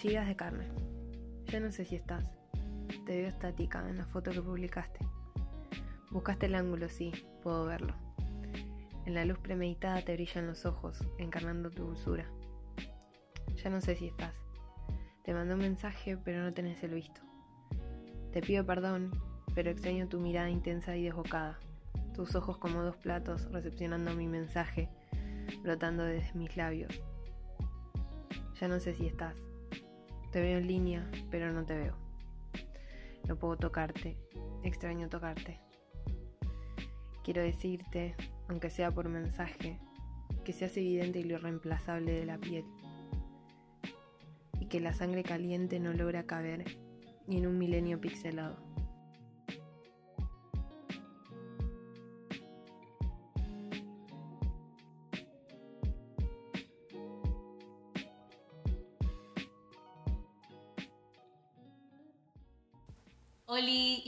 Gigas de carne. Ya no sé si estás. Te veo estática en la foto que publicaste. Buscaste el ángulo, sí, puedo verlo. En la luz premeditada te brillan los ojos, encarnando tu dulzura. Ya no sé si estás. Te mandé un mensaje, pero no tenés el visto. Te pido perdón, pero extraño tu mirada intensa y desbocada. Tus ojos como dos platos recepcionando mi mensaje, brotando desde mis labios. Ya no sé si estás. Te veo en línea, pero no te veo. No puedo tocarte, extraño tocarte. Quiero decirte, aunque sea por mensaje, que seas evidente y lo irreemplazable de la piel. Y que la sangre caliente no logra caber ni en un milenio pixelado.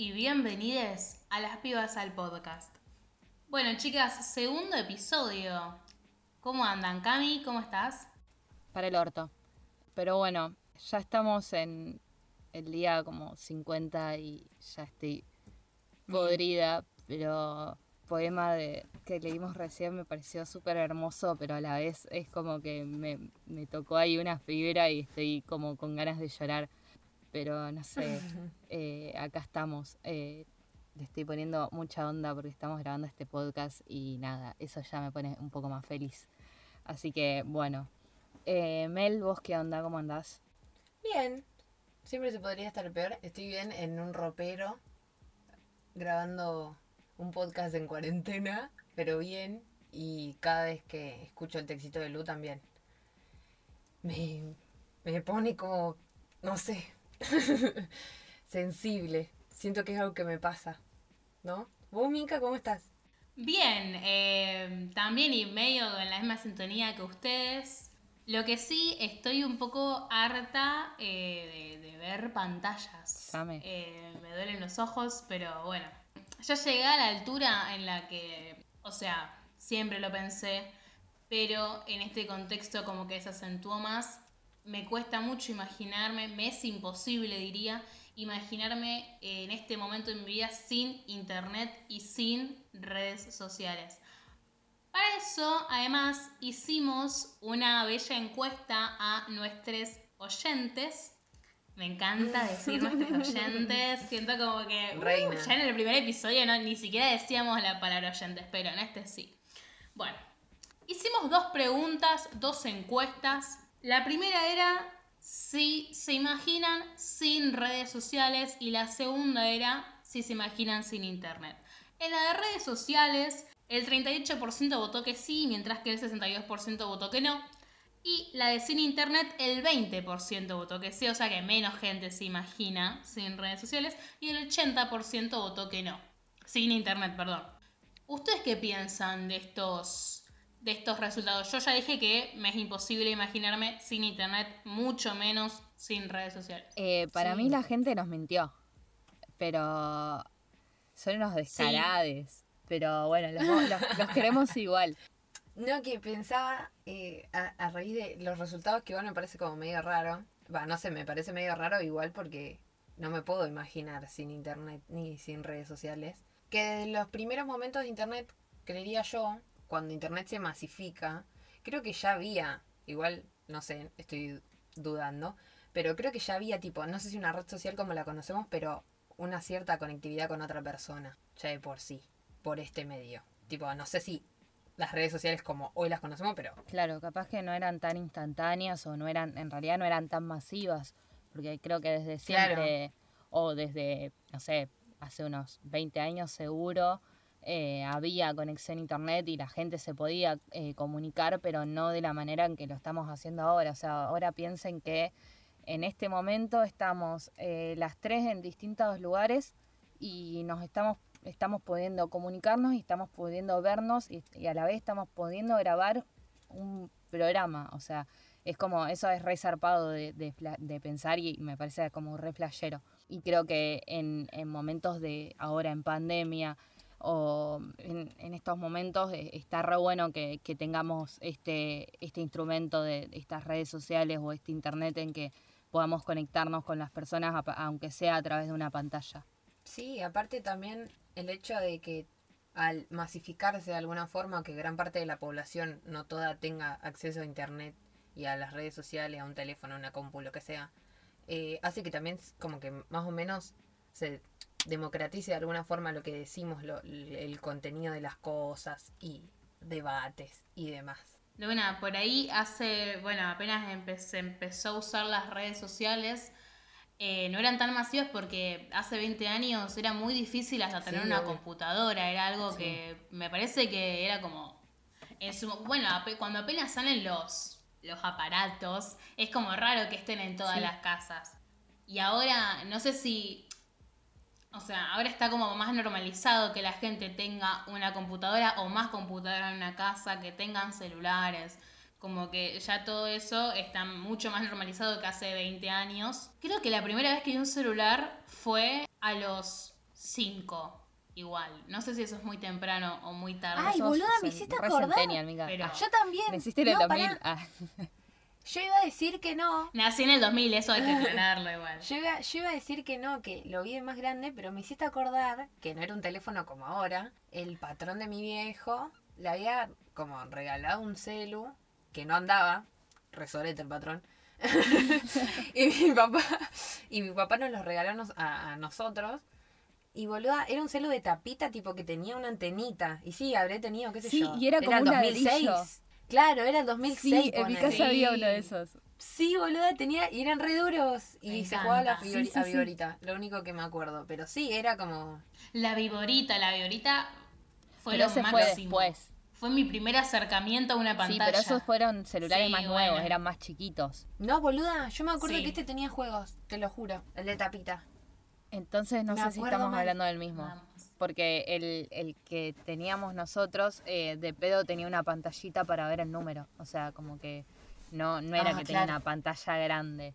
Y bienvenidos a las pibas al podcast. Bueno, chicas, segundo episodio. ¿Cómo andan? Cami, ¿cómo estás? Para el orto. Pero bueno, ya estamos en el día como 50 y ya estoy podrida, pero poema de que leímos recién me pareció súper hermoso, pero a la vez es como que me, me tocó ahí una fibra y estoy como con ganas de llorar pero no sé, eh, acá estamos. Eh, le estoy poniendo mucha onda porque estamos grabando este podcast y nada, eso ya me pone un poco más feliz. Así que bueno, eh, Mel, vos qué onda, ¿cómo andás? Bien, siempre se podría estar peor. Estoy bien en un ropero grabando un podcast en cuarentena, pero bien. Y cada vez que escucho el textito de Lu también me, me pone como, no sé, sensible. Siento que es algo que me pasa, ¿no? ¿Vos, Minka, cómo estás? Bien, eh, también y medio en la misma sintonía que ustedes. Lo que sí, estoy un poco harta eh, de, ver pantallas. Eh, me duelen los ojos, pero bueno. Ya llegué a la altura en la que, o sea, siempre lo pensé, pero en este contexto como que se acentuó más me cuesta mucho imaginarme, me es imposible diría, imaginarme en este momento de mi vida sin internet y sin redes sociales. Para eso, además, hicimos una bella encuesta a nuestros oyentes. Me encanta decir nuestros oyentes. Siento como que uh, ya en el primer episodio no, ni siquiera decíamos la palabra oyentes, pero en este sí. Bueno, hicimos dos preguntas, dos encuestas la primera era si se imaginan sin redes sociales y la segunda era si se imaginan sin internet. En la de redes sociales, el 38% votó que sí, mientras que el 62% votó que no. Y la de sin internet, el 20% votó que sí, o sea que menos gente se imagina sin redes sociales. Y el 80% votó que no. Sin internet, perdón. ¿Ustedes qué piensan de estos de estos resultados. Yo ya dije que me es imposible imaginarme sin internet, mucho menos sin redes sociales. Eh, para mí la gente nos mintió, pero son unos descarades. Pero bueno, los, queremos igual. No, que pensaba eh, a, raíz de los resultados que igual me parece como medio raro. Va, no sé, me parece medio raro igual porque no me puedo imaginar sin internet ni sin redes sociales. Que desde los primeros momentos de internet, creería yo, cuando Internet se masifica, creo que ya había, igual, no sé, estoy dudando, pero creo que ya había tipo, no sé si una red social como la conocemos, pero una cierta conectividad con otra persona, ya de por sí, por este medio. Tipo, no sé si las redes sociales como hoy las conocemos, pero... Claro, capaz que no eran tan instantáneas o no eran, en realidad no eran tan masivas, porque creo que desde siempre, o desde, no sé, hace unos 20 años seguro, eh, había conexión a internet y la gente se podía eh, comunicar, pero no de la manera en que lo estamos haciendo ahora. O sea, ahora piensen que en este momento estamos eh, las tres en distintos lugares y nos estamos, estamos pudiendo comunicarnos y estamos pudiendo vernos y, a la vez estamos pudiendo grabar un programa. O sea, es como, eso es re zarpado de, de, pensar y me parece como re flashero. Y creo que en, en momentos de ahora en pandemia, o en, estos momentos eh, está re bueno que, tengamos este, este instrumento de estas redes sociales o este internet en que podamos conectarnos con las personas, aunque sea a través de una pantalla. Sí, aparte también el hecho de que al masificarse de alguna forma, que gran parte de la población no toda tenga acceso a internet y a las redes sociales, a un teléfono, a una compu, lo que sea, eh, hace que también como que más o menos se democratice de alguna forma lo que decimos, lo, el contenido de las cosas y debates y demás. Bueno, por ahí hace, bueno, apenas se empezó a usar las redes sociales, eh, no eran tan masivas porque hace 20 años era muy difícil hasta tener una computadora, era algo que me parece que era como... bueno, cuando apenas salen los, los aparatos, es como raro que estén en todas las casas. Y ahora, no sé si o sea, ahora está como más normalizado que la gente tenga una computadora o más computadoras en una casa, que tengan celulares. Como que ya todo eso está mucho más normalizado que hace 20 años. Creo que la primera vez que vi un celular fue a los 5. Igual, no sé si eso es muy temprano o muy tarde. Ay, boluda, me hiciste acordar. Pero... Yo también. Me hiciste en el 2000. Yo iba a decir que no. Nací en el 2000, eso hay que aclararlo igual. Yo iba, yo iba a decir que no, que lo vi de más grande, pero me hiciste acordar que no era un teléfono como ahora. El patrón de mi viejo le había como regalado un celu que no andaba. Resorete el patrón. y mi papá y mi papá nos lo regaló a, nosotros. Y boluda, era un celu de tapita tipo que tenía una antenita. Y sí, habré tenido, qué sé yo. y era como era 2006. Claro, era el 2006. Sí, en mi casa había uno de esos. Sí, boluda, tenía, y eran re duros. Y se jugaba la viborita, lo único que me acuerdo. Pero sí, era como. La viborita, la viborita fue lo máximo. Fue después. Fue mi primer acercamiento a una pantalla. Sí, pero esos fueron celulares más nuevos, eran más chiquitos. No, boluda, yo me acuerdo que este tenía juegos, te lo juro, el de tapita. Entonces no sé si estamos hablando del mismo porque el, el que teníamos nosotros eh, de pedo tenía una pantallita para ver el número, o sea, como que no, no era ah, que tenía una pantalla grande.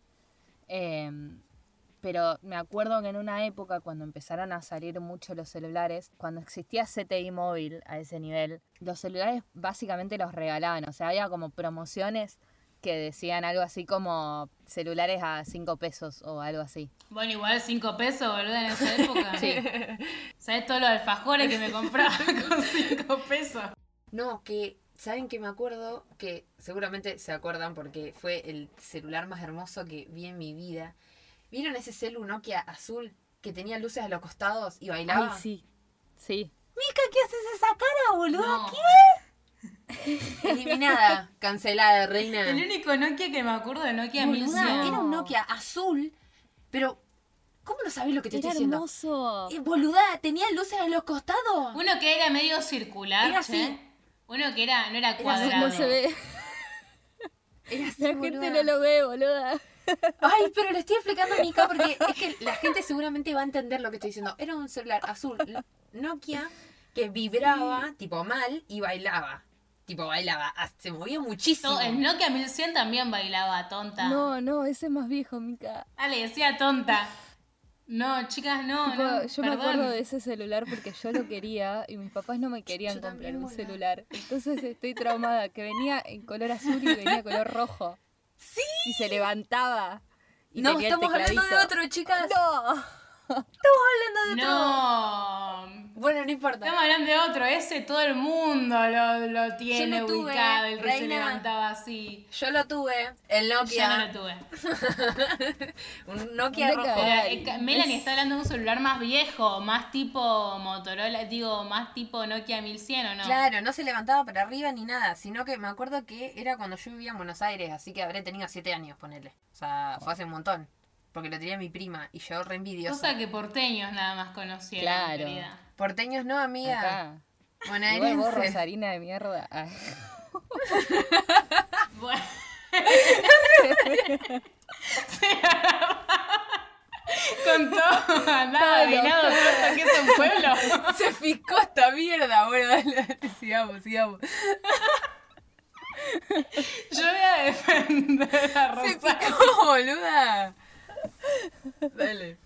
Em, pero me acuerdo que en una época cuando empezaron a salir mucho los celulares, cuando existía CTI móvil a ese nivel, los celulares básicamente los regalaban, o sea, había como promociones que decían algo así como celulares a 5 pesos o algo así. Bueno, igual 5 pesos, boludo, en esa época. sí. ¿Sabes todo lo alfajores que me compraba con 5 pesos? No, que, ¿saben que me acuerdo? Que seguramente se acuerdan porque fue el celular más hermoso que vi en mi vida. ¿Vieron ese celu Nokia azul que tenía luces a los costados y bailaba? Ay, sí. Sí. Mica, ¿qué haces esa cara, boludo? ¿Qué? Eliminada, cancelada, reina. El único Nokia que me acuerdo de Nokia Boluda, Era un Nokia azul, pero ¿Cómo no sabes lo que te estoy diciendo? hermoso. Eh, boluda, tenía luces a los costados. Uno que era medio circular. Era así. Uno que era, no era cuadrado. no se ve. Era así, la gente no lo ve, boluda. Ay, pero le estoy explicando a Mica porque es que la gente seguramente va a entender lo que estoy diciendo. Era un celular azul Nokia que vibraba, tipo mal, y bailaba. Tipo, bailaba, ah, se movía muchísimo. el Nokia 1100 también bailaba, tonta. No, no, ese es más viejo, Mica. Ah, le decía tonta. No, chicas, no, no. Yo me acuerdo de ese celular porque yo lo quería y mis papás no me querían comprar un celular. Entonces estoy traumada, que venía en color azul y venía en color rojo. ¡Sí! Y se levantaba. Y no, estamos hablando de otro, chicas. No. Estamos hablando de otro. No. Bueno, no importa. Estamos hablando de otro. Ese todo el mundo lo, lo tiene ubicado. El que se levantaba así. Yo lo tuve. El Nokia. Yo no lo tuve. un Nokia rojo. Eh, Melanie está hablando de un celular más viejo. Más tipo Motorola. Digo, más tipo Nokia 1100 o no. Claro, no se levantaba para arriba ni nada. Sino que me acuerdo que era cuando yo vivía en Buenos Aires. Así que habré tenido 7 años, ponerle. O sea, fue hace un montón porque lo tenía mi prima y yo re envidiosa. Cosa que porteños nada más conocían. Claro. Porteños no, amiga. Acá. Bonaerense. vos, Rosarina de mierda. bueno. Con todo, andaba adivinado todo que es un pueblo. Se fiscó esta mierda. Bueno, dale, sigamos, sigamos. Yo voy a defender a Rosario. Se picó, boluda. Dale.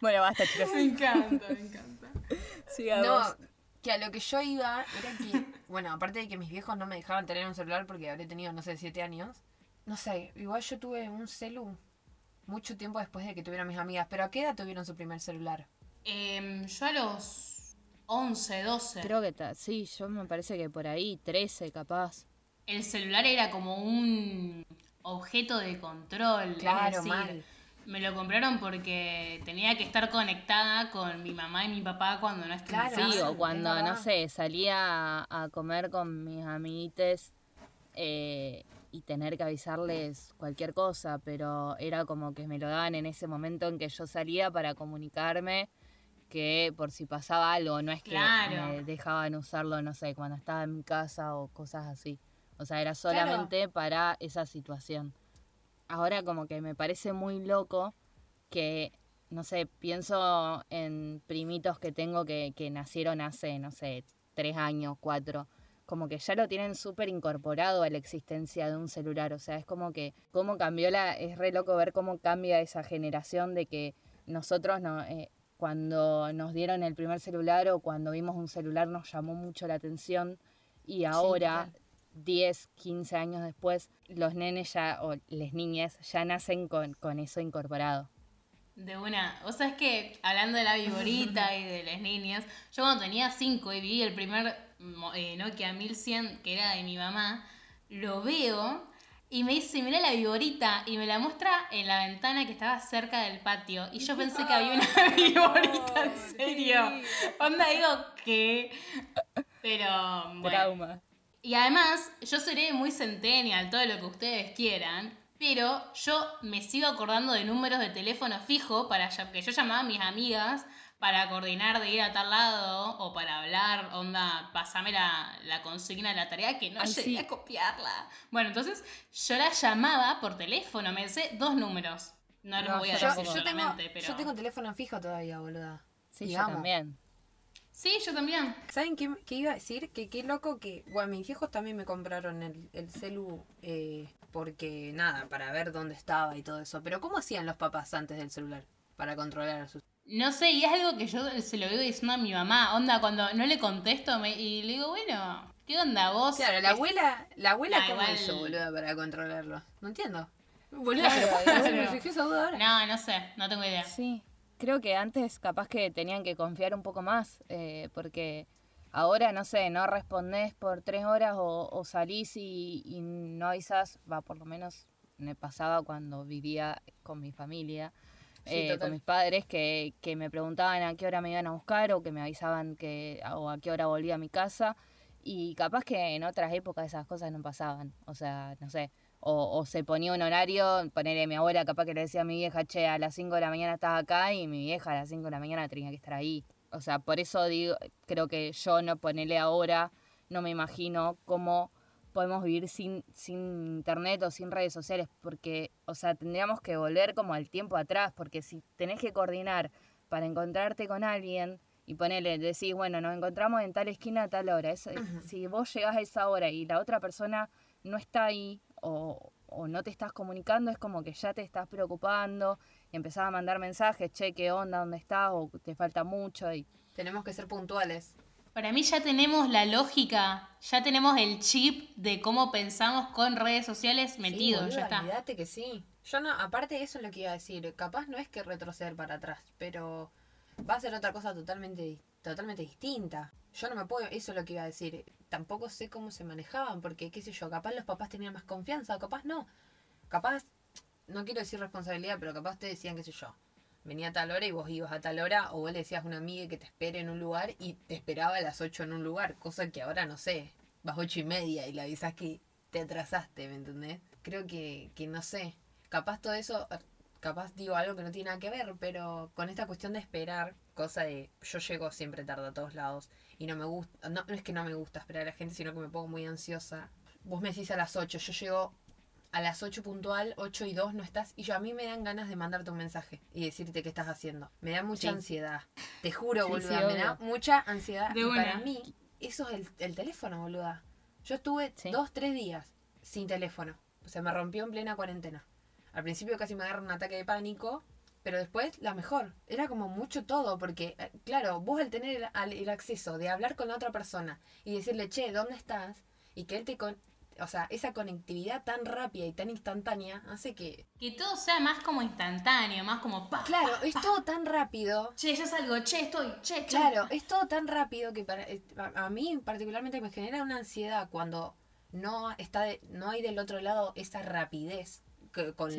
Bueno, basta, chicos. Me encanta, me encanta. No, que a lo que yo iba era que, bueno, aparte de que mis viejos no me dejaban tener un celular porque habré tenido, no sé, siete años. No sé, igual yo tuve un celu mucho tiempo después de que tuvieron mis amigas. ¿Pero a qué edad tuvieron su primer celular? Em, yo a los 11, 12. Creo que sí, yo me parece que por ahí, 13 capaz. El celular era como un objeto de control. Claro, mal. Me lo compraron porque tenía que estar conectada con mi mamá y mi papá cuando no estaba. Claro, sí, o cuando, no sé, salía a, comer con mis amiguites eh, y tener que avisarles cualquier cosa, pero era como que me lo daban en ese momento en que yo salía para comunicarme que por si pasaba algo, no es que me dejaban usarlo, no sé, cuando estaba en mi casa o cosas así. O sea, era solamente para esa situación. Ahora como que me parece muy loco que, no sé, pienso en primitos que tengo que, que nacieron hace, no sé, tres años, cuatro como que ya lo tienen súper incorporado a la existencia de un celular. O sea, es como que cómo cambió la... Es re loco ver cómo cambia esa generación de que nosotros no, eh, cuando nos dieron el primer celular o cuando vimos un celular nos llamó mucho la atención y ahora, 10, 15 años después, los nenes ya, o las niñas, ya nacen con, con eso incorporado. De una. O sea, es que hablando de la viborita y de las niñas, yo cuando tenía 5 y vi el primer eh, Nokia 1100, que era de mi mamá, lo veo y me dice, mira la viborita, y me la muestra en la ventana que estaba cerca del patio. Y yo pensé que había una viborita, en serio. Onda, digo, ¿qué? Pero, bueno. Trauma. Y además, yo seré muy centennial, todo lo que ustedes quieran, pero yo me sigo acordando de números de teléfono fijo para que yo llamaba a mis amigas para coordinar de ir a tal lado o para hablar, onda, pasame la, la consigna de la tarea que no llegué a copiarla. Bueno, entonces yo la llamaba por teléfono, me sé dos números. No los voy a decir yo, tengo, pero... Yo tengo teléfono fijo todavía, boluda. Sí, yo también. Sí, yo también. ¿Saben qué, qué, iba a decir? Que qué loco que... Bueno, mis hijos también me compraron el, el celu eh, porque, nada, para ver dónde estaba y todo eso. Pero ¿cómo hacían los papás antes del celular para controlar a sus no sé, y es algo que yo se lo veo diciendo a mi mamá. Onda, cuando no le contesto me, y le digo, bueno, ¿qué onda vos? Claro, la abuela, la abuela cómo hizo, boludo, para controlarlo. No entiendo. Boludo, me fijé esa duda ahora. No, no sé, no tengo idea. Sí, creo que antes capaz que tenían que confiar un poco más, eh, porque ahora, no sé, no respondés por tres horas o, salís y, y no avisas, va, por lo menos me pasaba cuando vivía con mi familia eh, con mis padres que, que, me preguntaban a qué hora me iban a buscar o que me avisaban que o a qué hora volvía a mi casa y capaz que en otras épocas esas cosas no pasaban, o sea, no sé, o, o se ponía un horario, ponerle mi abuela capaz que le decía a mi vieja, che, a las 5 de la mañana estás acá y mi vieja a las 5 de la mañana tenía que estar ahí. O sea, por eso digo, creo que yo no ponerle ahora, no me imagino cómo podemos vivir sin, sin internet o sin redes sociales, porque, o sea, tendríamos que volver como al tiempo atrás, porque si tenés que coordinar para encontrarte con alguien y ponerle, decís, bueno, nos encontramos en tal esquina a tal hora, si vos llegás a esa hora y la otra persona no está ahí o, o no te estás comunicando, es como que ya te estás preocupando, y empezás a mandar mensajes, che, qué onda, dónde estás, o te falta mucho. y Tenemos que ser puntuales. Para mí ya tenemos la lógica, ya tenemos el chip de cómo pensamos con redes sociales metido, ya está. Olvídate que sí. Yo no, aparte de eso es lo que iba a decir, capaz no es que retroceder para atrás, pero va a ser otra cosa totalmente totalmente distinta. Yo no me puedo, eso es lo que iba a decir. Tampoco sé cómo se manejaban, porque qué sé yo, capaz los papás tenían más confianza, capaz no. Capaz, no quiero decir responsabilidad, pero capaz te decían, qué sé yo, venía a tal hora y vos ibas a tal hora, o vos le decías a una amiga que te espere en un lugar y te esperaba a las 8 en un lugar, cosa que ahora no sé, vas ocho y media y le avisas que te atrasaste, ¿me entendés? Creo que, que no sé, capaz todo eso, capaz digo algo que no tiene nada que ver, pero con esta cuestión de esperar, cosa de yo llego siempre tarde a todos lados y no me gusta, no, no es que no me gusta esperar a la gente, sino que me pongo muy ansiosa. Vos me decís a las 8, yo llego a las 8 puntual, 8 y 2 no estás, y yo a mí me dan ganas de mandarte un mensaje y decirte qué estás haciendo. Me da mucha ansiedad. Te juro, boluda, me da mucha ansiedad. y para mí, eso es el, teléfono, boluda. Yo estuve dos, tres días sin teléfono. O sea, me rompió en plena cuarentena. Al principio casi me agarra un ataque de pánico, pero después la mejor. Era como mucho todo, porque, eh, claro, vos al tener el, el acceso de hablar con la otra persona y decirle, che, ¿dónde estás? Y que él te, con o sea, esa conectividad tan rápida y tan instantánea hace que... Que todo sea más como instantáneo, más como... claro, es todo tan rápido. Che, ya salgo, che, estoy, che, che. Claro, es todo tan rápido que para, eh, a mí particularmente me genera una ansiedad cuando no, está no hay del otro lado esa rapidez. Que con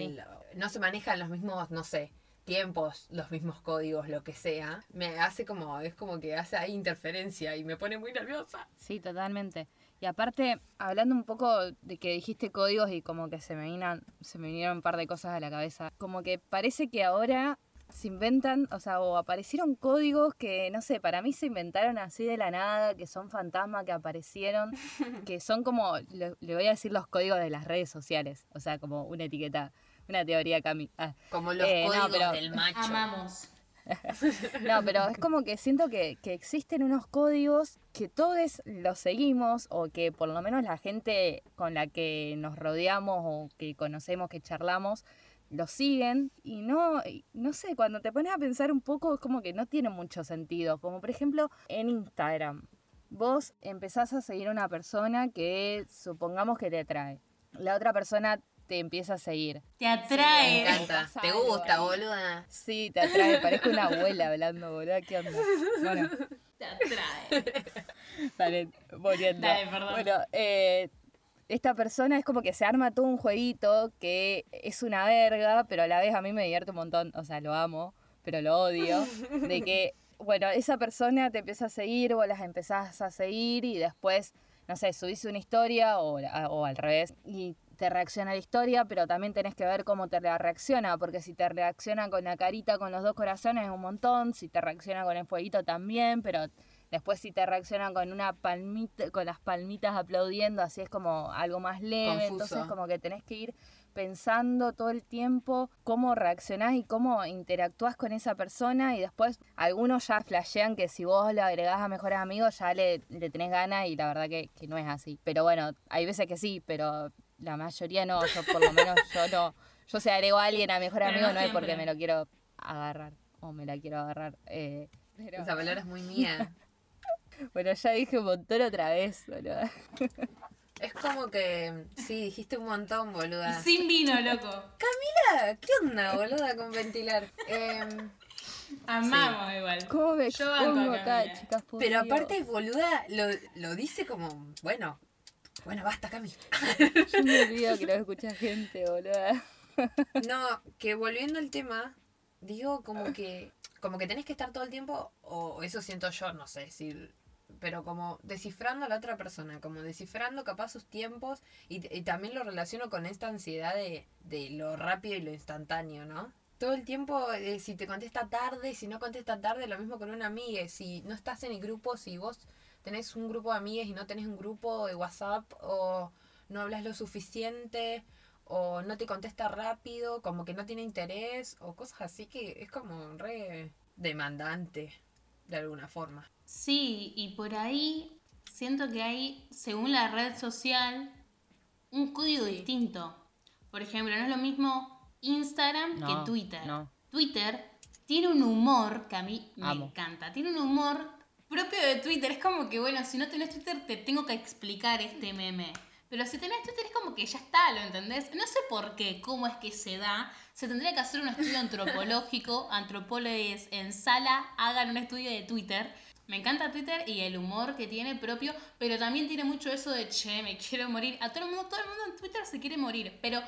no se manejan los mismos, no sé, tiempos, los mismos códigos, lo que sea, me hace como, es como que hace ahí interferencia y me pone muy nerviosa. Sí, totalmente. Y aparte, hablando un poco de que dijiste códigos y como que se me, vinieron, se me vinieron un par de cosas a la cabeza, como que parece que ahora se inventan, o sea, o aparecieron códigos que, no sé, para mí se inventaron así de la nada, que son fantasmas que aparecieron, que son como, le, voy a decir los códigos de las redes sociales, o sea, como una etiqueta, una teoría Cami. Ah, como los eh, códigos del macho. Amamos. no, pero es como que siento que, existen unos códigos que todos los seguimos o que por lo menos la gente con la que nos rodeamos o que conocemos, que charlamos, los siguen y no, no sé, cuando te pones a pensar un poco es como que no tiene mucho sentido. Como por ejemplo en Instagram, vos empezás a seguir a una persona que supongamos que te atrae. La otra persona te empieza a seguir. Te atrae. me encanta. Te gusta, boluda. Sí, te atrae. Parezco una abuela hablando, boluda. ¿Qué onda? Bueno. Te atrae. Vale, volviendo. Dale, perdón. Bueno, eh, esta persona es como que se arma todo un jueguito que es una verga, pero a la vez a mí me divierte un montón. O sea, lo amo, pero lo odio. De que, bueno, esa persona te empieza a seguir, vos las empezás a seguir y después, no sé, subís una historia o, o al revés. Y te reacciona la historia, pero también tenés que ver cómo te la reacciona, porque si te reacciona con la carita con los dos corazones es un montón, si te reacciona con el fueguito también, pero después si te reacciona con una palmita, con las palmitas aplaudiendo, así es como algo más leve, entonces como que tenés que ir pensando todo el tiempo cómo reaccionás y cómo interactúas con esa persona y después algunos ya flashean que si vos le agregás a mejores amigos ya le, le tenés ganas y la verdad que, que no es así. Pero bueno, hay veces que sí, pero la mayoría no, yo por lo menos yo no. Yo si agrego a alguien a mejor amigo no, es porque me lo quiero agarrar o me la quiero agarrar. Eh, Esa palabra es muy mía. bueno, ya dije un montón otra vez, boluda. Es como que, sí, dijiste un montón, boluda. sin vino, loco. Camila, ¿qué onda, boluda, con ventilar? Em, Amamos igual. ¿Cómo me Yo acá, chicas? Pero aparte, boluda, lo, lo dice como, bueno, bueno, basta, Cami. Yo me olvido que lo escucha gente, boludo. No, que volviendo al tema, digo como que como que tenés que estar todo el tiempo, o eso siento yo, no sé si pero como descifrando a la otra persona, como descifrando capaz sus tiempos y, también lo relaciono con esta ansiedad de, de, lo rápido y lo instantáneo, ¿no? Todo el tiempo, eh, si te contesta tarde, si no contesta tarde, lo mismo con una amiga, si no estás en el grupo, si vos tenés un grupo de amigas y no tenés un grupo de WhatsApp o no hablas lo suficiente o no te contesta rápido, como que no tiene interés o cosas así que es como re demandante de alguna forma. Sí, y por ahí siento que hay, según la red social, un código distinto. Por ejemplo, no es lo mismo Instagram que Twitter. Twitter tiene un humor que a mí me encanta. Tiene un humor propio de Twitter. Es como que, bueno, si no tenés Twitter, te tengo que explicar este meme. Pero si tenés Twitter es como que ya está, ¿lo entendés? No sé por qué, cómo es que se da. Se tendría que hacer un estudio antropológico. Antropólogos en sala hagan un estudio de Twitter. Me encanta Twitter y el humor que tiene propio, pero también tiene mucho eso de, che, me quiero morir. A todo el mundo, todo el mundo en Twitter se quiere morir, pero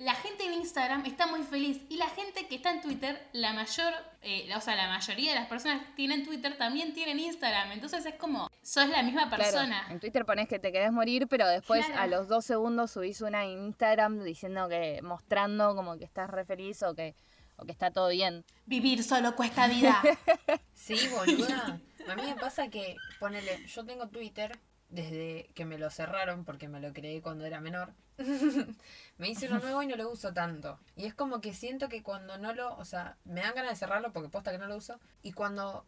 la gente en Instagram está muy feliz y la gente que está en Twitter, la mayor, eh, o sea, la mayoría de las personas que tienen Twitter también tienen Instagram. Entonces es como, sos la misma persona. En Twitter pones que te querés morir, pero después a los dos segundos subís una Instagram diciendo que, mostrando como que estás re feliz o que, o que está todo bien. Vivir solo cuesta vida. sí, boluda. A mí me pasa que, ponele, yo tengo Twitter desde que me lo cerraron porque me lo creé cuando era menor. me hice uno nuevo y no lo uso tanto. Y es como que siento que cuando no lo, o sea, me dan ganas de cerrarlo porque posta que no lo uso. Y cuando,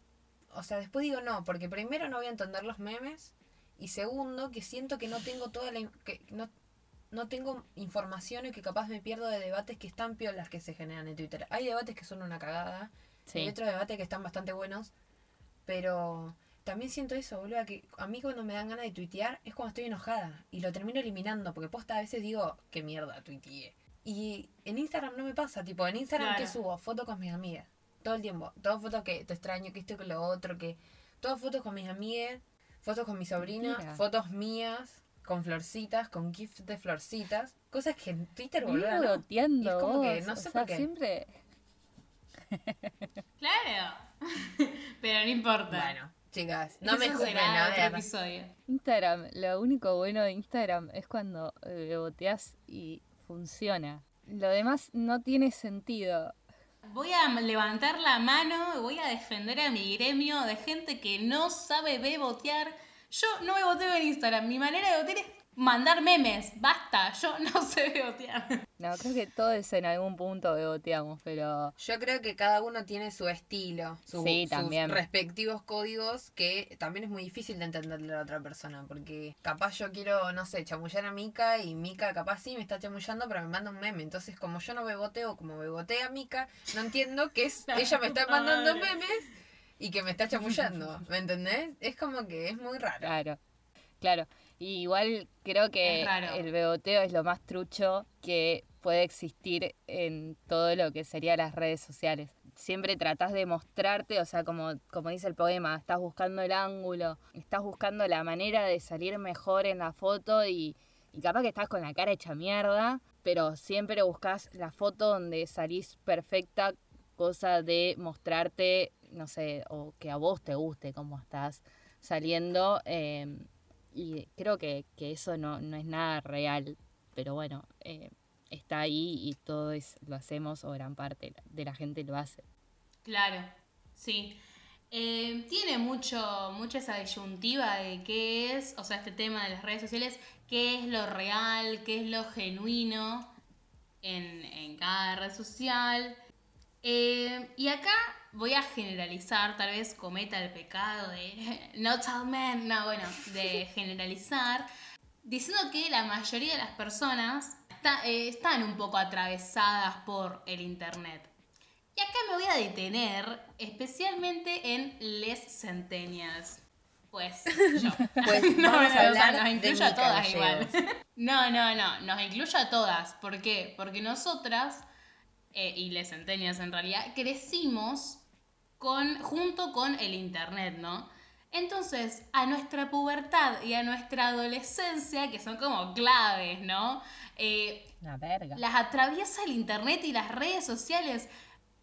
o sea, después digo no, porque primero no voy a entender los memes. Y segundo, que siento que no tengo toda la, que no, no tengo información y que capaz me pierdo de debates que están piolas que se generan en Twitter. Hay debates que son una cagada. Y hay otros debates que están bastante buenos. Pero también siento eso, boludo, que a mí cuando me dan ganas de tuitear es cuando estoy enojada y lo termino eliminando, porque posta a veces digo, qué mierda tuiteé. Y en Instagram no me pasa, tipo, en Instagram que subo fotos con mis amigas, todo el tiempo, todas fotos que te extraño, que estoy con lo otro, que todas fotos con mis amigas, fotos con mi sobrina, fotos mías, con florcitas, con gifs de florcitas, cosas que en Twitter, boludo. No. es como que, no sé por qué. siempre... claro, pero no importa. Bueno. Chicas, no me juzguen, a ver. Instagram, lo único bueno de Instagram es cuando boteas y funciona. Lo demás no tiene sentido. Voy a levantar la mano, voy a defender a mi gremio de gente que no sabe bebotear. Yo no beboteo en Instagram. Mi manera de botear es mandar memes, basta, yo no sé bebotear. No, creo que todos en algún punto beboteamos, pero... Yo creo que cada uno tiene su estilo, sus respectivos códigos, que también es muy difícil de entenderle a la otra persona, porque capaz yo quiero, no sé, chamullar a Mika y Mika capaz sí me está chamullando, pero me manda un meme. Entonces, como yo no beboteo como bebotea Mika, no entiendo que es, ella me está mandando memes y que me está chamullando, ¿me entendés? Es como que es muy raro. Claro, claro igual creo que el beboteo es lo más trucho que puede existir en todo lo que sería las redes sociales. Siempre tratás de mostrarte, o sea, como, como dice el poema, estás buscando el ángulo, estás buscando la manera de salir mejor en la foto y, y capaz que estás con la cara hecha mierda, pero siempre buscas la foto donde salís perfecta, cosa de mostrarte, no sé, o que a vos te guste cómo estás saliendo. Eh, y creo que, eso no, es nada real, pero bueno, eh, está ahí y todos lo hacemos o gran parte de la gente lo hace. Claro, sí. Eh, tiene mucho, mucha esa disyuntiva de qué es, o sea, este tema de las redes sociales, qué es lo real, qué es lo genuino en, en cada red social. Eh, y acá voy a generalizar, tal vez cometa el pecado de no tell men, no, bueno, de generalizar, diciendo que la mayoría de las personas eh, están un poco atravesadas por el Internet. Y acá me voy a detener especialmente en les centennials. Pues yo. Pues no, vamos a hablar nos incluye a todas igual. No, no, no, nos incluye a todas. ¿Por qué? Porque nosotras eh, y les centenias en realidad, crecimos con, junto con el Internet, ¿no? Entonces, a nuestra pubertad y a nuestra adolescencia, que son como claves, ¿no? Eh, verga. Las atraviesa el Internet y las redes sociales.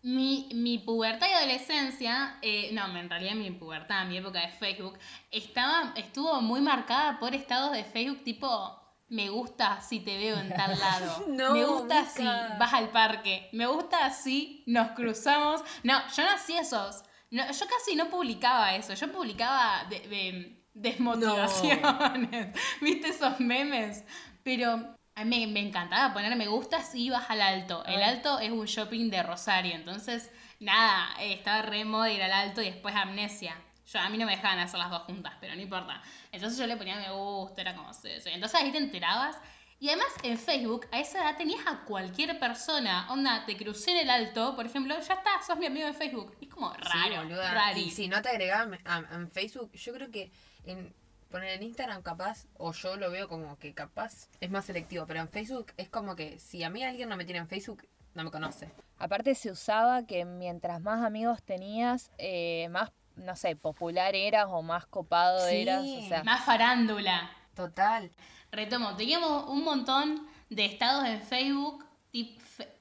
Mi, mi pubertad y adolescencia, eh, no, en realidad mi pubertad, mi época de Facebook, estaba, estuvo muy marcada por estados de Facebook tipo me gusta si te veo en tal lado. me gusta si vas al parque. Me gusta si nos cruzamos. No, yo no hacía esos. yo casi no publicaba eso. Yo publicaba de, desmotivaciones. ¿Viste esos memes? Pero a mí me, encantaba poner me gusta si ibas al alto. El alto es un shopping de Rosario. Entonces, nada, estaba re moda ir al alto y después amnesia. Yo, a mí no me dejaban hacer las dos juntas, pero no importa. Entonces yo le ponía me gusta, era como Entonces ahí te enterabas. Y además en Facebook, a esa edad tenías a cualquier persona. Onda, te crucé en el alto, por ejemplo, ya está, sos mi amigo en Facebook. es como raro, sí, Y si no te agregaban en Facebook, yo creo que en poner en Instagram capaz, o yo lo veo como que capaz es más selectivo, pero en Facebook es como que si a mí alguien no me tiene en Facebook, no me conoce. Aparte se usaba que mientras más amigos tenías, eh, más no sé, popular eras o más copado eras. O sea. Más farándula. Total. Retomo, teníamos un montón de estados en Facebook.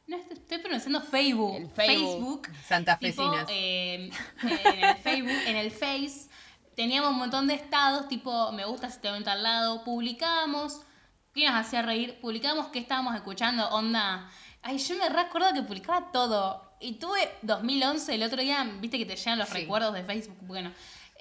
no estoy pronunciando Facebook. Facebook. Santa Fecinas. Eh, en el Facebook, en el Face. Teníamos un montón de estados, tipo, me gusta si te ven al lado. Publicábamos. ¿Qué nos hacía reír? Publicábamos qué estábamos escuchando. Onda. Ay, yo me recuerdo que publicaba todo y tuve 2011, el otro día, viste que te llegan los recuerdos de Facebook. Bueno,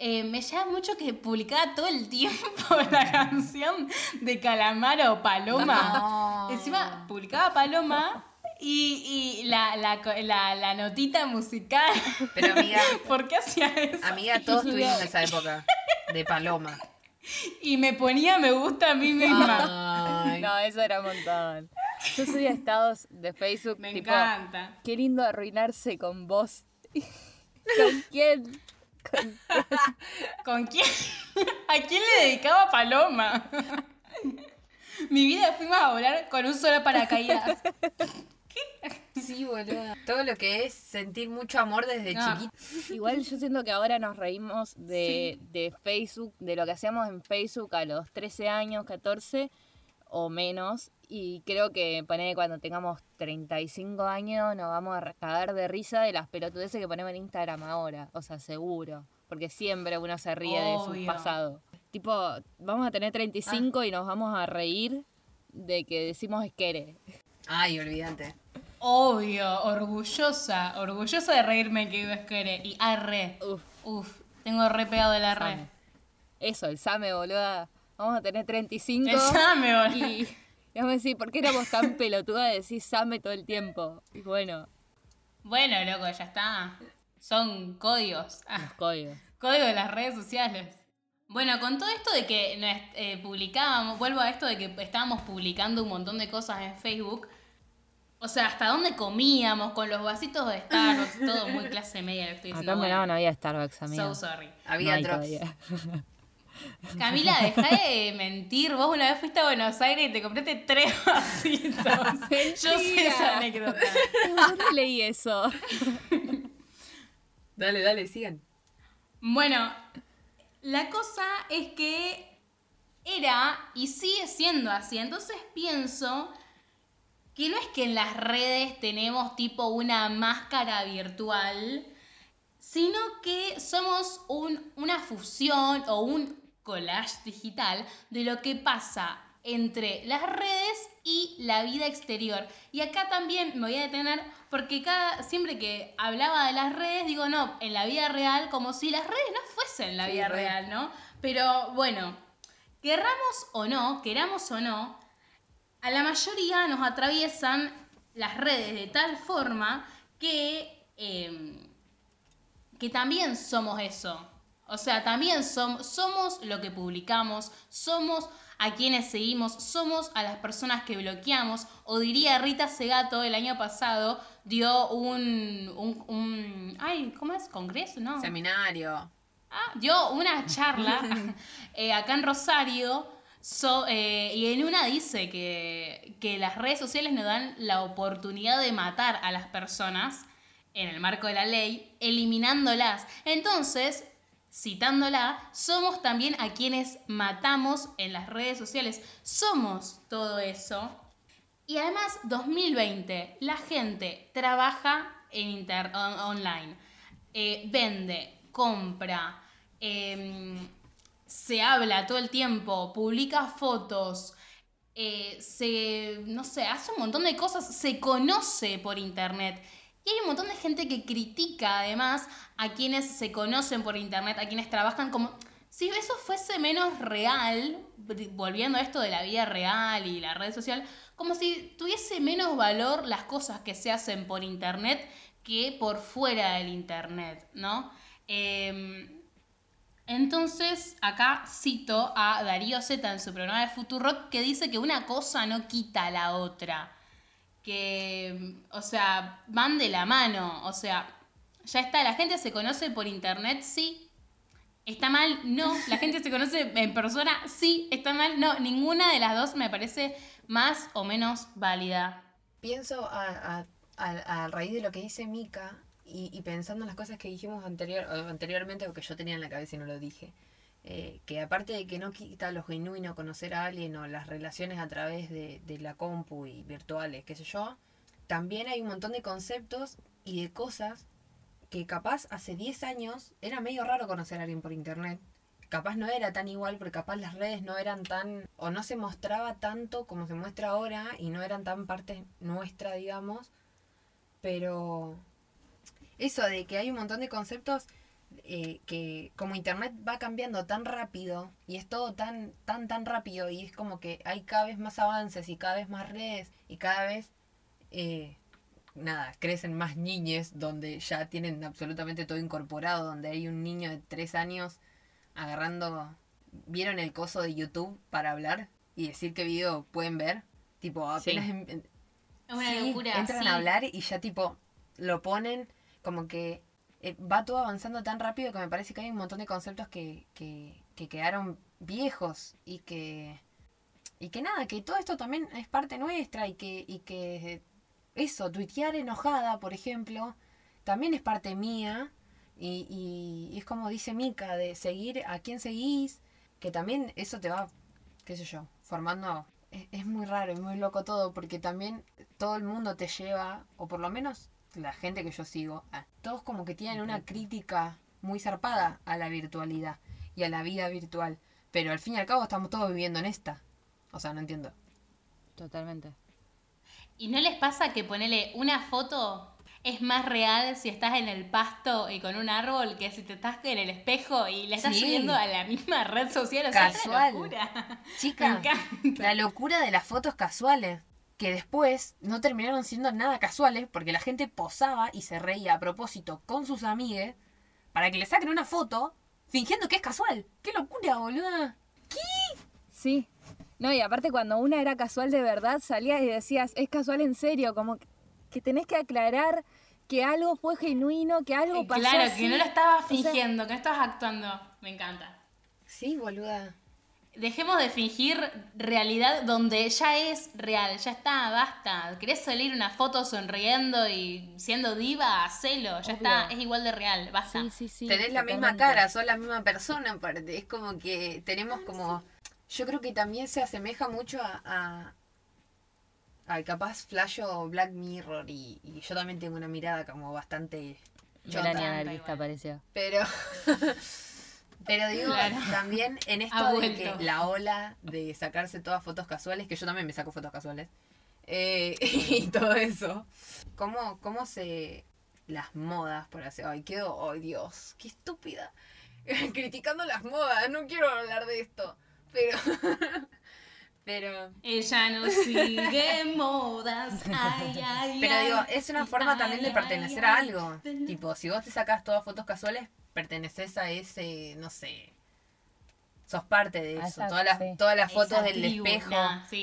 eh, me llama mucho que publicaba todo el tiempo la canción de Calamaro Paloma. Encima, publicaba Paloma y, y la, la, la, notita musical. Pero amiga. ¿Por qué hacía eso? Amiga, todos tuvimos esa época de Paloma. Y me ponía me gusta a mí misma. No, eso era un montón. Yo subía estados de Facebook. Me encanta. Qué lindo arruinarse con vos. ¿Con quién? ¿Con quién? ¿A quién le dedicaba Paloma? Mi vida fuimos a volar con un solo paracaídas. ¿Qué? Sí, boludo. Todo lo que es sentir mucho amor desde chiquito. Igual yo siento que ahora nos reímos de, de Facebook, de lo que hacíamos en Facebook a los 13 años, 14 o menos. Y creo que poner cuando tengamos 35 años nos vamos a cagar de risa de las pelotudeces que ponemos en Instagram ahora. O sea, seguro. Porque siempre uno se ríe de su pasado. Tipo, vamos a tener 35 y nos vamos a reír de que decimos esquere. Ay, olvídate. Obvio, orgullosa, orgullosa de reírme que digo esquere. Y arre. Uf. Uf, tengo re pegado el arre. Eso, el Same, boluda. Vamos a tener 35. El Same, boluda. Y, y vamos a decir, ¿por qué éramos tan pelotuda de decir Same todo el tiempo? Y bueno. Bueno, loco, ya está. Son códigos. Los códigos. Códigos de las redes sociales. Bueno, con todo esto de que eh, publicábamos, vuelvo a esto de que estábamos publicando un montón de cosas en Facebook. O sea, hasta dónde comíamos con los vasitos de Starbucks, todo muy clase media lo estoy diciendo. Acá no había Starbucks, amigo. So sorry. Había no Camila, deja de mentir. Vos una vez fuiste a Buenos Aires y te compraste tres vasitos. Yo sé esa anécdota. ¿Dónde leí eso? dale, dale, sigan. Bueno, la cosa es que era y sigue siendo así. Entonces pienso que no es que en las redes tenemos tipo una máscara virtual, sino que somos una fusión o un collage digital de lo que pasa entre las redes y la vida exterior. Y acá también me voy a detener porque cada, siempre que hablaba de las redes, digo, no, en la vida real, como si las redes no fuesen la vida real, ¿no? Pero bueno, querramos o no, queramos o no, a la mayoría nos atraviesan las redes de tal forma que, em, que también somos eso. O sea, también somos lo que publicamos, somos a quienes seguimos, somos a las personas que bloqueamos, o diría Rita Segato el año pasado, dio un, un, ay, ¿cómo es? ¿Congreso? No. Seminario. Ah, dio una charla eh, acá en Rosario eh, y en una dice que, que las redes sociales nos dan la oportunidad de matar a las personas en el marco de la ley, eliminándolas. Entonces, citándola, somos también a quienes matamos en las redes sociales. Somos todo eso. Y además, 2020, la gente trabaja en inter online, eh, vende, compra, em, se habla todo el tiempo, publica fotos, eh, se, no sé, hace un montón de cosas, se conoce por internet. Y hay un montón de gente que critica además a quienes se conocen por internet, a quienes trabajan como... Si eso fuese menos real, volviendo a esto de la vida real y la red social, como si tuviese menos valor las cosas que se hacen por internet que por fuera del internet, ¿no? Em, entonces, acá cito a Darío Z en su programa de Futurock que dice que una cosa no quita a la otra que, o sea, van de la mano, o sea, ya está, la gente se conoce por internet, sí. ¿Está mal? No. ¿La gente se conoce en persona? Sí. ¿Está mal? No. Ninguna de las dos me parece más o menos válida. Pienso a, raíz de lo que dice Mika y, pensando en las cosas que dijimos anterior, anteriormente o que yo tenía en la cabeza y no lo dije. Eh, que aparte de que no quita lo genuino conocer a alguien o las relaciones a través de, la compu y virtuales, qué sé yo, también hay un montón de conceptos y de cosas que capaz hace 10 años era medio raro conocer a alguien por internet. Capaz no era tan igual porque capaz las redes no eran tan o no se mostraba tanto como se muestra ahora y no eran tan parte nuestra, digamos. Pero eso de que hay un montón de conceptos eh, que como internet va cambiando tan rápido y es todo tan, tan, tan rápido y es como que hay cada vez más avances y cada vez más redes y cada vez, eh, nada, crecen más niñes donde ya tienen absolutamente todo incorporado, donde hay un niño de tres años agarrando, ¿vieron el coso de YouTube para hablar y decir qué video pueden ver? Tipo, apenas... una locura, entran a hablar y ya tipo lo ponen como que eh, va todo avanzando tan rápido que me parece que hay un montón de conceptos que, que, que quedaron viejos y que y que nada, que todo esto también es parte nuestra y que, y que eso, tuitear enojada, por ejemplo, también es parte mía y, y, es como dice Mika, de seguir a quién seguís, que también eso te va, qué sé yo, formando... Es muy raro y muy loco todo porque también todo el mundo te lleva, o por lo menos la gente que yo sigo, todos como que tienen una crítica muy zarpada a la virtualidad y a la vida virtual. Pero al fin y al cabo estamos todos viviendo en esta. O sea, no entiendo. Totalmente. ¿Y no les pasa que ponerle una foto es más real si estás en el pasto y con un árbol que si te estás en el espejo y le estás subiendo a la misma red social? O Casual. locura. Chica, la locura de las fotos casuales que después no terminaron siendo nada casuales porque la gente posaba y se reía a propósito con sus amigues para que le saquen una foto fingiendo que es casual. ¡Qué locura, boluda! ¿Qué? Sí. No, y aparte cuando una era casual de verdad, salías y decías, es casual en serio, como que tenés que aclarar que algo fue genuino, que algo pasó. Claro, que no lo estabas fingiendo, que no estabas actuando. Me encanta. Sí, boluda dejemos de fingir realidad donde ya es real, ya está, basta. ¿Querés salir una foto sonriendo y siendo diva? Hacelo, ya está, es igual de real, basta. Sí, sí, sí, Tenés la misma cara, sos la misma persona, aparte. Es como que tenemos como. Yo creo que también se asemeja mucho a. a capaz Flash o Black Mirror y, yo también tengo una mirada como bastante. Melania Narista pareció. Pero. Pero digo, también en esto de que la ola de sacarse todas fotos casuales, que yo también me saco fotos casuales, eh, y todo eso, ¿cómo, cómo se... las modas, por así ay, quedo, ay Dios, qué estúpida, criticando las modas, no quiero hablar de esto, pero... Pero. Ella no sigue modas. Ay, ay, Pero digo, es una forma también de pertenecer a algo. Tipo, si vos te sacas todas fotos casuales, perteneces a ese, no sé. Sos parte de eso. todas, las, todas las fotos del espejo.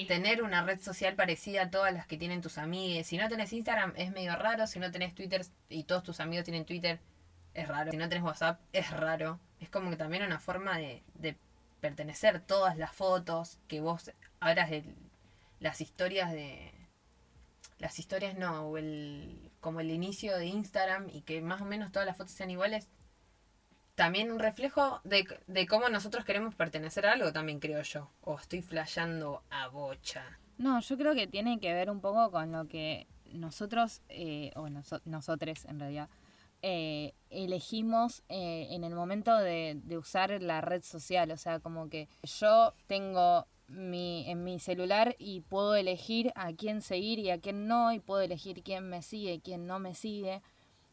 Tener una red social parecida a todas las que tienen tus amigos. Si no tenés Instagram, es medio raro. Si no tenés Twitter y todos tus amigos tienen Twitter, es raro. Si no tenés WhatsApp, es raro. Es como que también una forma de, de pertenecer todas las fotos que vos hablas de las historias de las historias no o el como el inicio de Instagram y que más o menos todas las fotos sean iguales también un reflejo de, de cómo nosotros queremos pertenecer a algo también creo yo o estoy flasheando a bocha no yo creo que tiene que ver un poco con lo que nosotros eh, o nosotros en realidad eh, elegimos eh, en el momento de, usar la red social. O sea, como que yo tengo mi, en mi celular y puedo elegir a quién seguir y a quién no, y puedo elegir quién me sigue y quién no me sigue.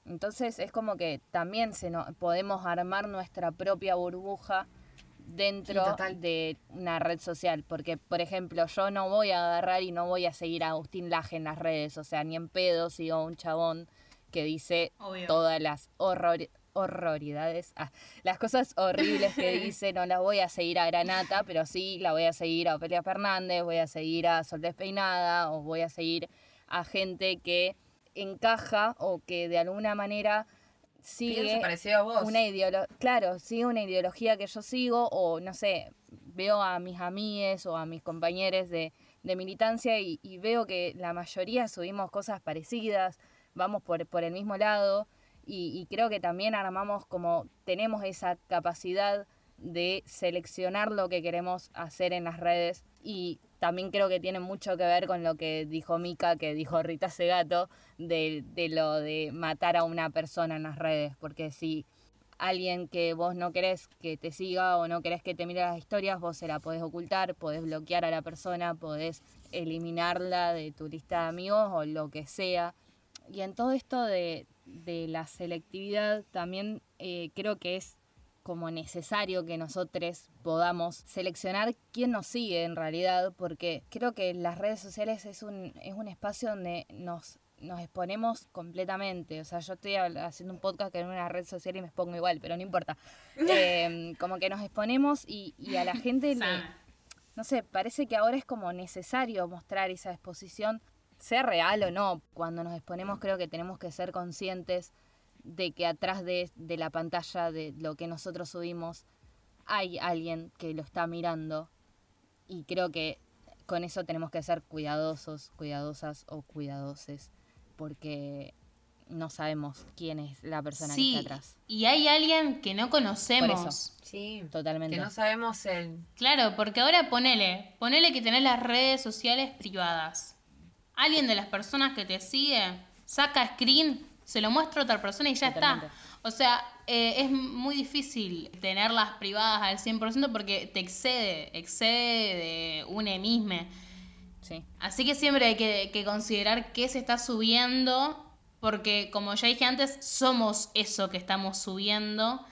Entonces es como que también se no, podemos armar nuestra propia burbuja dentro de una red social. Porque, por ejemplo, yo no voy a agarrar y no voy a seguir a Agustín Laje en las redes. O sea, ni en pedo sigo a un chabón que dice todas las horroridades, ah, las cosas horribles que dice, no las voy a seguir a Granata, pero sí la voy a seguir a Ofelia Fernández, voy a seguir a Sol Despeinada, o voy a seguir a gente que encaja o que de alguna manera sigue una ideología, claro, sigue una ideología que yo sigo, o no sé, veo a mis amigues o a mis compañeros de, militancia y veo que la mayoría subimos cosas parecidas, vamos por, por el mismo lado y, creo que también armamos como tenemos esa capacidad de seleccionar lo que queremos hacer en las redes y también creo que tiene mucho que ver con lo que dijo Mika, que dijo Rita Segato, de, de lo de matar a una persona en las redes, porque si alguien que vos no querés que te siga o no querés que te mire las historias, vos se la podés ocultar, podés bloquear a la persona, podés eliminarla de tu lista de amigos o lo que sea. Y en todo esto de, la selectividad también eh, creo que es como necesario que nosotros podamos seleccionar quién nos sigue en realidad, porque creo que las redes sociales es un, es un espacio donde nos, nos exponemos completamente. O sea, yo estoy haciendo un podcast en una red social y me expongo igual, pero no importa. Em, como que nos exponemos y, y a la gente le, no sé, parece que ahora es como necesario mostrar esa exposición sea real o no, cuando nos exponemos creo que tenemos que ser conscientes de que atrás de, de la pantalla de lo que nosotros subimos hay alguien que lo está mirando y creo que con eso tenemos que ser cuidadosos, cuidadosas o cuidadoses, porque no sabemos quién es la persona que está atrás. Y hay alguien que no conocemos. Sí, totalmente. Que no sabemos el. Claro, porque ahora ponele, ponele que tenés las redes sociales privadas. Alguien de las personas que te sigue saca screen, se lo muestra a otra persona y ya está. O sea, eh, es muy difícil tenerlas privadas al 100% porque te excede, excede de un emisme. Sí. Así que siempre hay que, que considerar qué se está subiendo porque como ya dije antes, somos eso que estamos subiendo.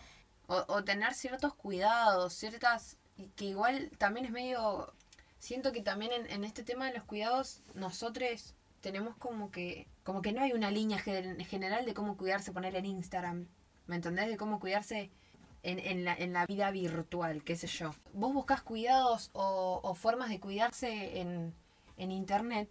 O, tener ciertos cuidados, ciertas... que igual también es medio... Siento que también en, este tema de los cuidados, nosotros tenemos como que... Como que no hay una línea general de cómo cuidarse, poner en Instagram. ¿Me entendés? De cómo cuidarse en, en, la, en la vida virtual, qué sé yo. Vos buscas cuidados o, o formas de cuidarse en, en internet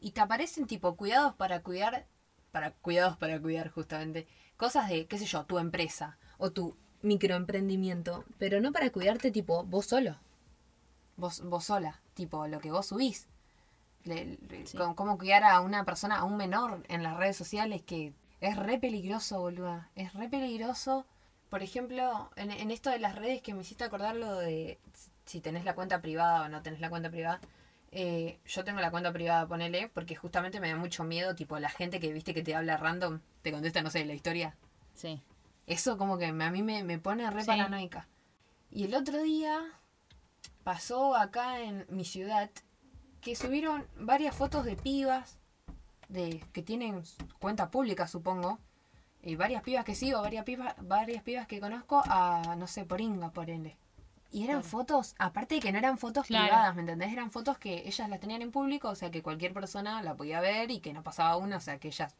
y te aparecen tipo cuidados para cuidar para cuidados para cuidar justamente, cosas de, qué sé yo, tu empresa o tu microemprendimiento, pero no para cuidarte tipo vos solo, vos, vos sola, tipo lo que vos subís. Cómo cuidar a una persona, a un menor en las redes sociales, que es re peligroso, boluda. Es re peligroso. Por ejemplo, en, en esto de las redes que me hiciste acordar lo de si tenés la cuenta privada o no tenés la cuenta privada. Eh, yo tengo la cuenta privada, ponele, porque justamente me da mucho miedo, tipo, la gente que viste que te habla random, te contesta, no sé, la historia. Sí. Eso como que a mí me, pone re paranoica. Y el otro día pasó acá en mi ciudad que subieron varias fotos de pibas de que tienen cuenta pública, supongo. Y varias pibas que sigo, varias pibas, varias pibas que conozco a, no sé, por Inga, por ende. Y eran fotos, aparte de que no eran fotos privadas, ¿me entendés? Eran fotos que ellas las tenían en público, o sea que cualquier persona la podía ver y que no pasaba una, o sea que ellas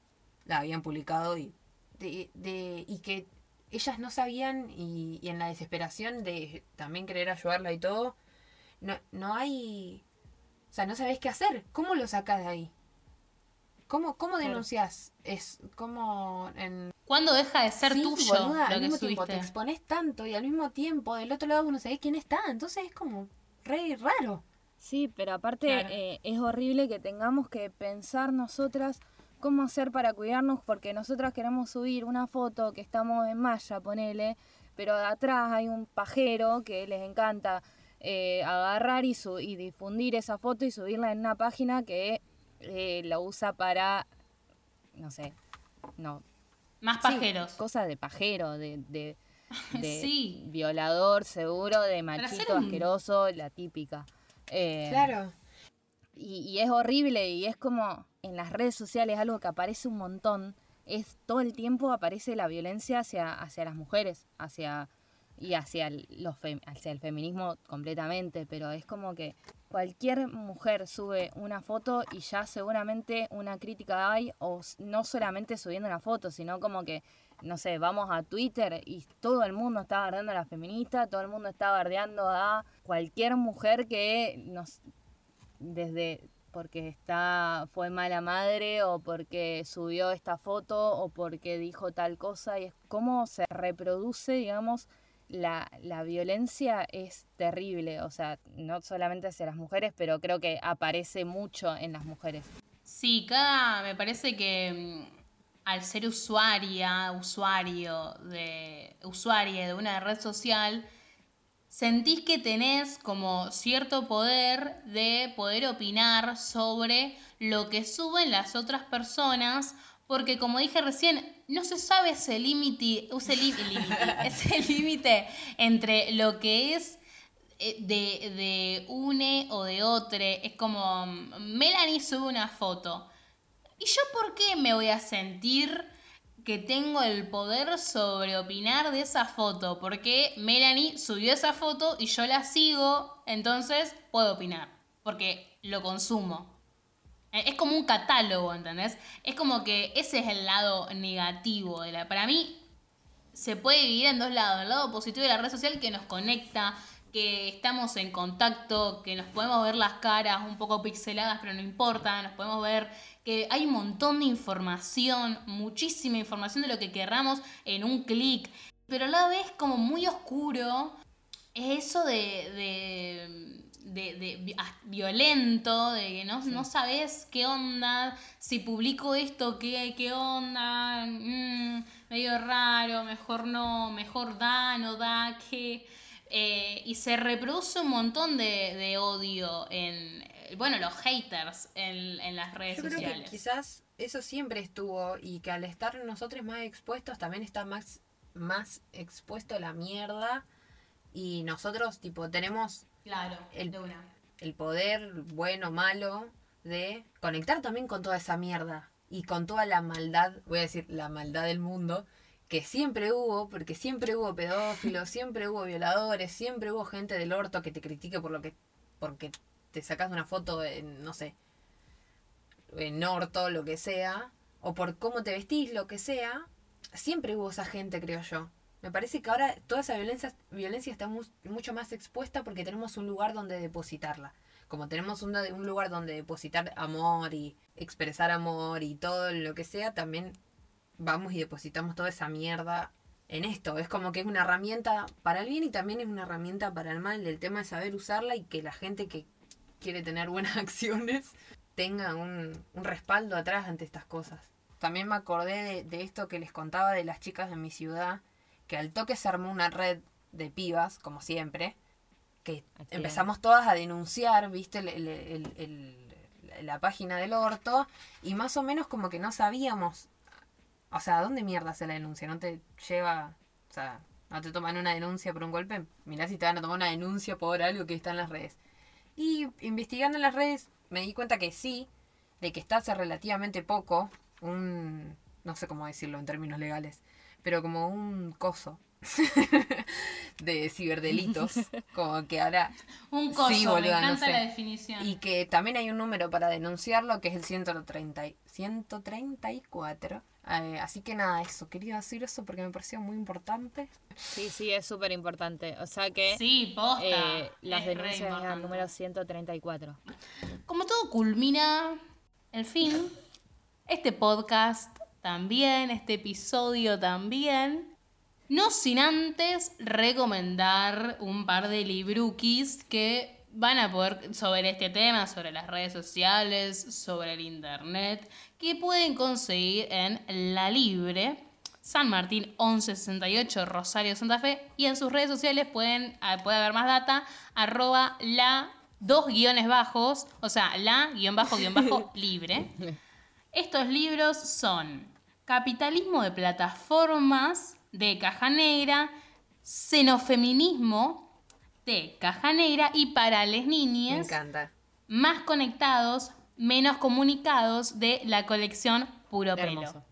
la habían publicado y, de, de, y que ellas no sabían y, y, en la desesperación de también querer ayudarla y todo, no, no hay... O sea, no sabés qué hacer. ¿Cómo lo sacas de ahí? ¿Cómo, cómo denuncias? Es como en... ¿Cuándo deja de ser tuyo al mismo tiempo te expones tanto y al mismo tiempo del otro lado uno sabe quién está, entonces es como re raro. Sí, pero aparte eh, es horrible que tengamos que pensar nosotras cómo hacer para cuidarnos porque nosotras queremos subir una foto que estamos en malla, ponele, pero de atrás hay un pajero que les encanta eh, agarrar y, y difundir esa foto y subirla en una página que eh, lo usa para, no sé, no. Más pajeros. cosas de pajero, de, de, violador seguro, de machito asqueroso, la típica. Eh, claro. Y, y, es horrible y es como en las redes sociales algo que aparece un montón. Es todo el tiempo aparece la violencia hacia, hacia las mujeres, hacia y hacia, los hacia el feminismo completamente, pero es como que cualquier mujer sube una foto y ya seguramente una crítica hay, o no solamente subiendo una foto, sino como que, no sé, vamos a Twitter y todo el mundo está bardeando a la feminista, todo el mundo está bardeando a cualquier mujer que nos, desde porque está fue mala madre o porque subió esta foto o porque dijo tal cosa y es como se reproduce digamos la, la, violencia es terrible, o sea, no solamente hacia las mujeres, pero creo que aparece mucho en las mujeres. Sí, cada, me parece que mm, al ser usuaria, usuario de, usuaria de una red social, sentís que tenés como cierto poder de poder opinar sobre lo que suben las otras personas porque como dije recién, no se sabe ese límite, ese límite entre lo que es eh, de, de une o de otro. Es como Melanie sube una foto. ¿Y yo por qué me voy a sentir que tengo el poder sobre opinar de esa foto? Porque Melanie subió esa foto y yo la sigo, entonces puedo opinar. Porque lo consumo. Eh, es como un catálogo, ¿entendés? Es como que ese es el lado negativo de la. Para mí, se puede vivir en dos lados. El lado positivo de la red social que nos conecta, que estamos en contacto, que nos podemos ver las caras un poco pixeladas, pero no importa, nos podemos ver que hay un montón de información, muchísima información de lo que querramos en un clic, pero a la vez como muy oscuro, es eso de, de, violento, de que no, no sabes qué onda, si publico esto, qué, qué onda, mm, medio raro, mejor no, mejor da, no da, qué... Eh, y se reproduce un montón de, odio en, bueno, los haters en, las redes Yo sociales. Que quizás eso siempre estuvo y que al estar nosotros más expuestos también está más, más expuesto la mierda. Y nosotros tipo tenemos claro, el, el poder bueno, malo de conectar también con toda esa mierda y con toda la maldad, voy a decir la maldad del mundo que siempre hubo, porque siempre hubo pedófilos, siempre hubo violadores, siempre hubo gente del orto que te critique por lo que porque te sacas una foto en, no sé, en orto, lo que sea, o por cómo te vestís, lo que sea, siempre hubo esa gente, creo yo. Me parece que ahora toda esa violencia, violencia está mucho más expuesta porque tenemos un lugar donde depositarla. Como tenemos un, un lugar donde depositar amor y expresar amor y todo lo que sea, también vamos y depositamos toda esa mierda en esto. Es como que es una herramienta para el bien y también es una herramienta para el mal. El tema es saber usarla y que la gente que quiere tener buenas acciones tenga un, respaldo atrás ante estas cosas. También me acordé de, esto que les contaba de las chicas de mi ciudad, que al toque se armó una red de pibas, como siempre, que empezamos todas a denunciar, viste, la página del orto, y más o menos como que no sabíamos o sea, ¿dónde mierda se la denuncia? ¿No te lleva, o sea, no te toman una denuncia por un golpe? Mirá si te van a tomar una denuncia por algo que está en las redes. Y investigando en las redes me di cuenta que sí, de que está hace relativamente poco un, no sé cómo decirlo en términos legales, pero como un coso de ciberdelitos. Como que ahora. Un coso, me encanta la definición. Y que también hay un número para denunciarlo que es el 130, 134. Eh, así que nada, eso. Quería decir eso porque me parecía muy importante. Sí, sí, es súper importante. O sea que. Sí, posta. Eh, las denuncias al número 134. Como todo culmina el fin, este podcast también, este episodio también. No sin antes recomendar un par de libruquis que van a poder sobre este tema, sobre las redes sociales, sobre el internet, que pueden conseguir en La Libre, San Martín 1168, Rosario Santa Fe, y en sus redes sociales pueden, ah, puede haber más data, arroba la dos guiones bajos, o sea, la guion bajo guion bajo libre. Estos libros son Capitalismo de Plataformas, de Caja Negra, Xenofeminismo de Caja Negra y para las niñas más conectados, menos comunicados de la colección Puro Pelo.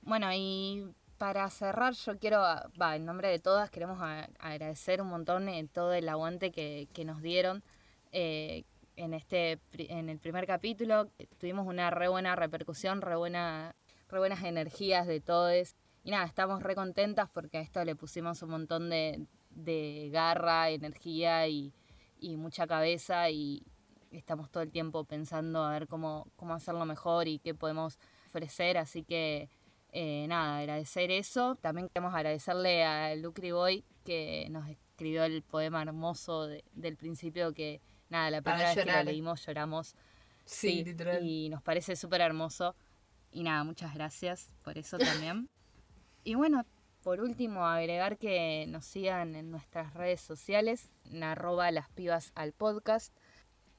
Bueno, y para cerrar, yo quiero, va, en nombre de todas, queremos agradecer un montón en todo el aguante que, nos dieron eh, en este en el primer capítulo. Tuvimos una re buena repercusión, re, buena, re buenas energías de todos. Y nada, estamos re contentas porque a esto le pusimos un montón de, de garra, energía y, y, mucha cabeza y estamos todo el tiempo pensando a ver cómo, cómo hacerlo mejor y qué podemos ofrecer. Así que eh, nada, agradecer eso. También queremos agradecerle a Lucri Boy que nos escribió el poema hermoso del principio que nada, la primera vez que lo leímos lloramos. Sí, literal. Y nos parece súper hermoso. Y nada, muchas gracias por eso también. Y bueno, por último, agregar que nos sigan en nuestras redes sociales, en arroba las pibas al podcast.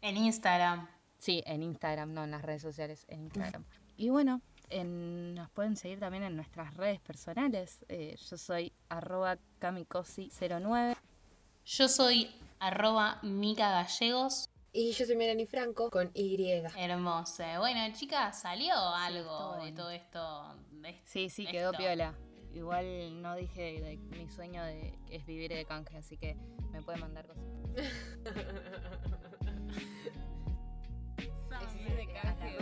En Instagram. Sí, en Instagram, no en las redes sociales, en Instagram. y bueno, nos pueden seguir también en nuestras redes personales. Eh, yo soy arroba kamikosi09. Yo soy arroba Mica Gallegos. Y yo soy Melanie Franco con Y. Hermoso. Bueno, chicas, salió algo de todo esto. Sí, sí, quedó esto. piola. Igual no dije mi sueño de, es vivir de canje, así que me pueden mandar cosas. de canje,